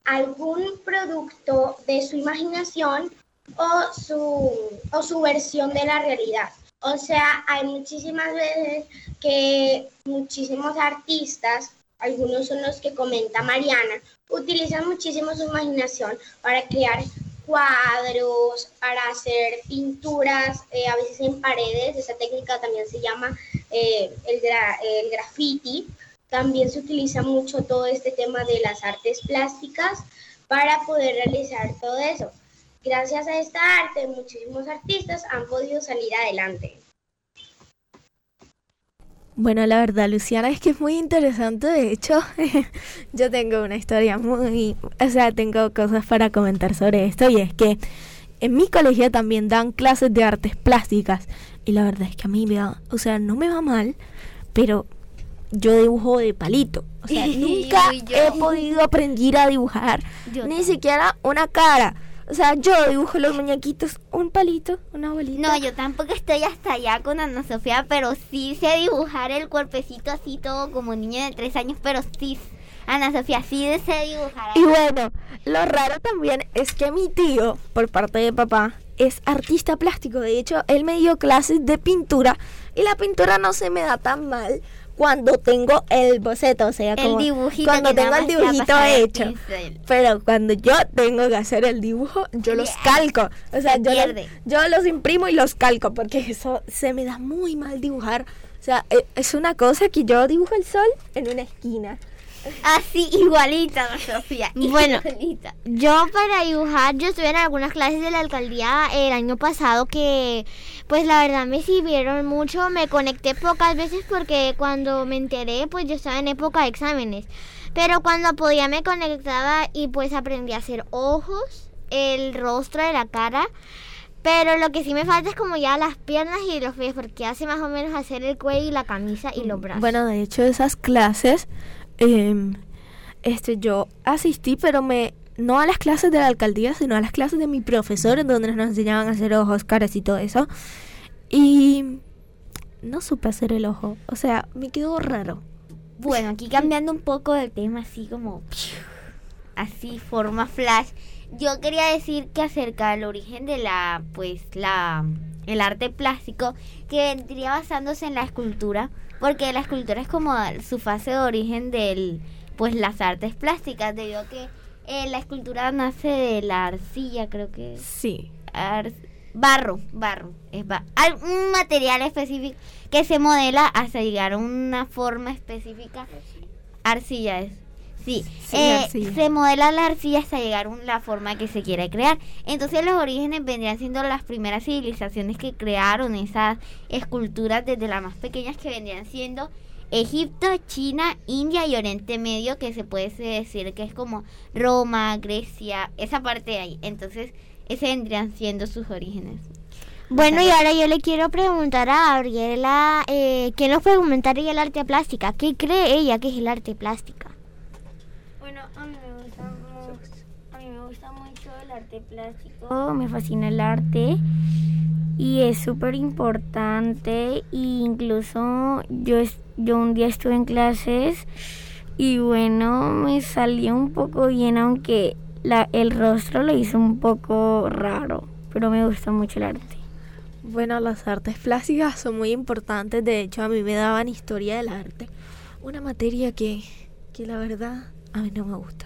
Speaker 21: algún producto de su imaginación o su, o su versión de la realidad. O sea, hay muchísimas veces que muchísimos artistas, algunos son los que comenta Mariana, utilizan muchísimo su imaginación para crear cuadros, para hacer pinturas, eh, a veces en paredes, esa técnica también se llama eh, el, el graffiti. También se utiliza mucho todo este tema de las artes plásticas para poder realizar todo eso. Gracias a esta arte, muchísimos artistas han podido salir adelante.
Speaker 8: Bueno, la verdad, Luciana, es que es muy interesante. De hecho, yo tengo una historia muy... O sea, tengo cosas para comentar sobre esto y es que en mi colegio también dan clases de artes plásticas y la verdad es que a mí me va... O sea, no me va mal, pero yo dibujo de palito. O sea, nunca he podido aprender a dibujar ni siquiera una cara. O sea, yo dibujo los muñequitos, un palito, una bolita.
Speaker 11: No, yo tampoco estoy hasta allá con Ana Sofía, pero sí sé dibujar el cuerpecito así todo como niño de tres años, pero sí, Ana Sofía, sí sé dibujar.
Speaker 8: Y bueno, lo raro también es que mi tío, por parte de papá, es artista plástico. De hecho, él me dio clases de pintura y la pintura no se me da tan mal cuando tengo el boceto, o sea, como cuando tengo el dibujito hecho. Pero cuando yo tengo que hacer el dibujo, yo los calco. O sea, yo los, yo los imprimo y los calco porque eso se me da muy mal dibujar. O sea, e, es una cosa que yo dibujo el sol en una esquina.
Speaker 11: Así, igualita, Sofía. Bueno, yo para dibujar, yo estuve en algunas clases de la alcaldía el año pasado que, pues la verdad me sirvieron mucho. Me conecté pocas veces porque cuando me enteré, pues yo estaba en época de exámenes. Pero cuando podía me conectaba y pues aprendí a hacer ojos, el rostro de la cara. Pero lo que sí me falta es como ya las piernas y los pies, porque hace más o menos hacer el cuello y la camisa y los brazos.
Speaker 8: Bueno, de hecho esas clases eh, este, yo asistí, pero me no a las clases de la alcaldía, sino a las clases de mi profesor, en donde nos enseñaban a hacer ojos, caras y todo eso. Y no supe hacer el ojo. O sea, me quedó raro.
Speaker 11: Bueno, aquí cambiando un poco del tema, así como. Así, forma flash. Yo quería decir que acerca del origen de la. Pues la. El arte plástico, que vendría basándose en la escultura porque la escultura es como su fase de origen del pues las artes plásticas. Debido a que eh, la escultura nace de la arcilla creo que
Speaker 8: sí.
Speaker 11: Barro barro. Es un material específico que se modela hasta llegar a una forma específica. Arcilla es Sí, eh, se modela la arcilla hasta llegar a la forma que se quiere crear. Entonces los orígenes vendrían siendo las primeras civilizaciones que crearon esas esculturas desde las más pequeñas que vendrían siendo Egipto, China, India y Oriente Medio, que se puede decir que es como Roma, Grecia, esa parte de ahí. Entonces, ese vendrían siendo sus orígenes. Bueno, y ahora yo le quiero preguntar a Gabriela, eh, ¿qué nos puede comentar ella el arte plástica? ¿Qué cree ella que es el arte plástica?
Speaker 22: Bueno, a mí me gusta, a mí
Speaker 9: mí me gusta mucho el arte plástico, me fascina el arte y es súper importante e incluso yo, yo un día estuve en clases y bueno, me salió un poco bien aunque la, el rostro lo hizo un poco raro, pero me gusta mucho el arte.
Speaker 8: Bueno, las artes plásticas son muy importantes, de hecho a mí me daban historia del arte, una materia que, que la verdad a mí no me gusta.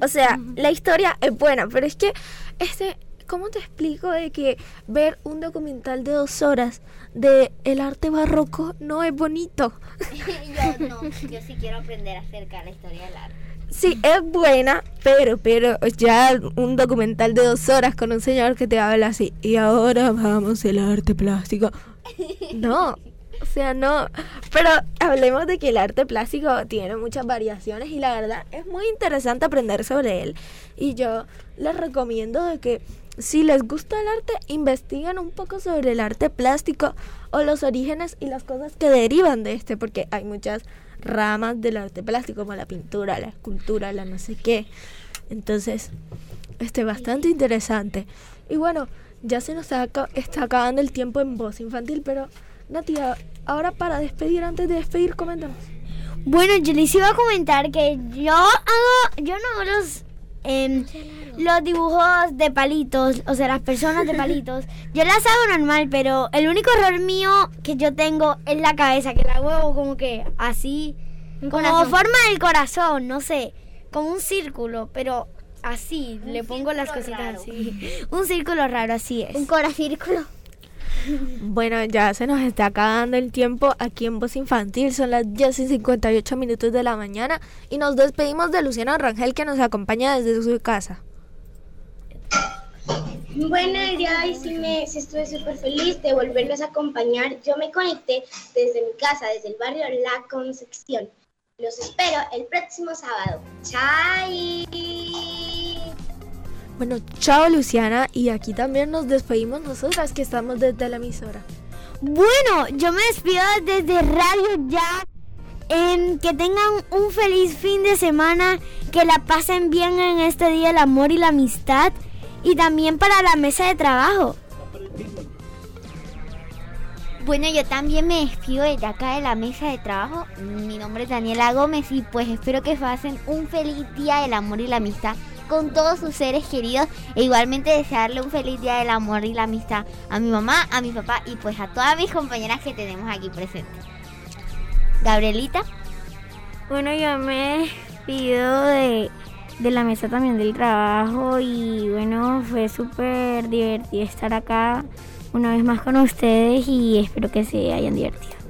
Speaker 8: O sea, la historia es buena, pero es que este ¿cómo te explico de que ver un documental de dos horas de el arte barroco no es bonito?
Speaker 11: yo no, yo sí quiero aprender acerca de la historia del arte.
Speaker 8: Sí, es buena, pero, pero ya un documental de dos horas con un señor que te habla así, y ahora vamos el arte plástico. No, o sea, no. Pero hablemos de que el arte plástico tiene muchas variaciones y la verdad es muy interesante aprender sobre él. Y yo les recomiendo de que si les gusta el arte, investiguen un poco sobre el arte plástico o los orígenes y las cosas que derivan de este, porque hay muchas ramas del arte plástico, como la pintura, la escultura, la no sé qué. Entonces, este bastante interesante. Y bueno, ya se nos está acabando el tiempo en voz infantil, pero Natia, ahora para despedir, antes de despedir, coméntanos.
Speaker 9: Bueno, yo les iba a comentar que yo hago, yo no hago los eh, los dibujos de palitos, o sea, las personas de palitos, yo las hago normal, pero el único error mío que yo tengo es la cabeza, que la hago como que así, como forma del corazón, no sé, como un círculo, pero así, le pongo las cositas así. Un círculo raro, así es.
Speaker 11: Un coracírculo.
Speaker 8: Bueno, ya se nos está acabando el tiempo aquí en Voz Infantil. Son las 10 y 58 minutos de la mañana y nos despedimos de Luciana Rangel que nos acompaña desde su casa.
Speaker 21: Bueno, el día de hoy sí, me, estuve súper feliz de volverlos a acompañar. Yo me conecté desde mi casa, desde el barrio La Concepción. Los espero el próximo sábado. ¡Chai!
Speaker 8: Bueno, chao Luciana y aquí también nos despedimos nosotras que estamos desde la emisora.
Speaker 9: Bueno, yo me despido desde Radio Ya. En que tengan un feliz fin de semana, que la pasen bien en este día del amor y la amistad y también para la mesa de trabajo.
Speaker 11: Bueno, yo también me despido desde acá de la mesa de trabajo. Mi nombre es Daniela Gómez y pues espero que pasen un feliz día del amor y la amistad con todos sus seres queridos e igualmente desearle un feliz día del amor y la amistad a mi mamá, a mi papá y pues a todas mis compañeras que tenemos aquí presentes. Gabrielita.
Speaker 9: Bueno, yo me pido de, de la mesa también del trabajo y bueno, fue súper divertido estar acá una vez más con ustedes y espero que se hayan divertido.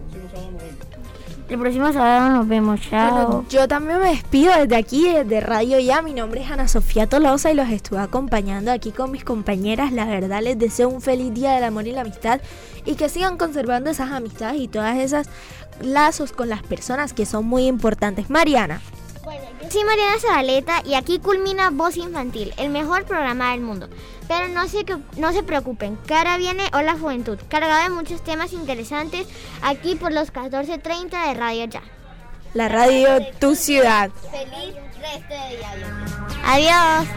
Speaker 9: El próximo sábado nos vemos, chao.
Speaker 8: yo también me despido desde aquí, desde Radio Ya. Mi nombre es Ana Sofía Tolosa y los estuve acompañando aquí con mis compañeras. La verdad, les deseo un feliz día del amor y la amistad y que sigan conservando esas amistades y todas esas lazos con las personas que son muy importantes. Mariana.
Speaker 11: Soy Mariana Zabaleta y aquí culmina Voz Infantil, el mejor programa del mundo. Pero no se, no se preocupen, que ahora viene Hola Juventud, cargado de muchos temas interesantes aquí por los 14.30 de Radio Ya.
Speaker 8: La radio, tu ciudad.
Speaker 11: Feliz resto de día.
Speaker 9: Adiós.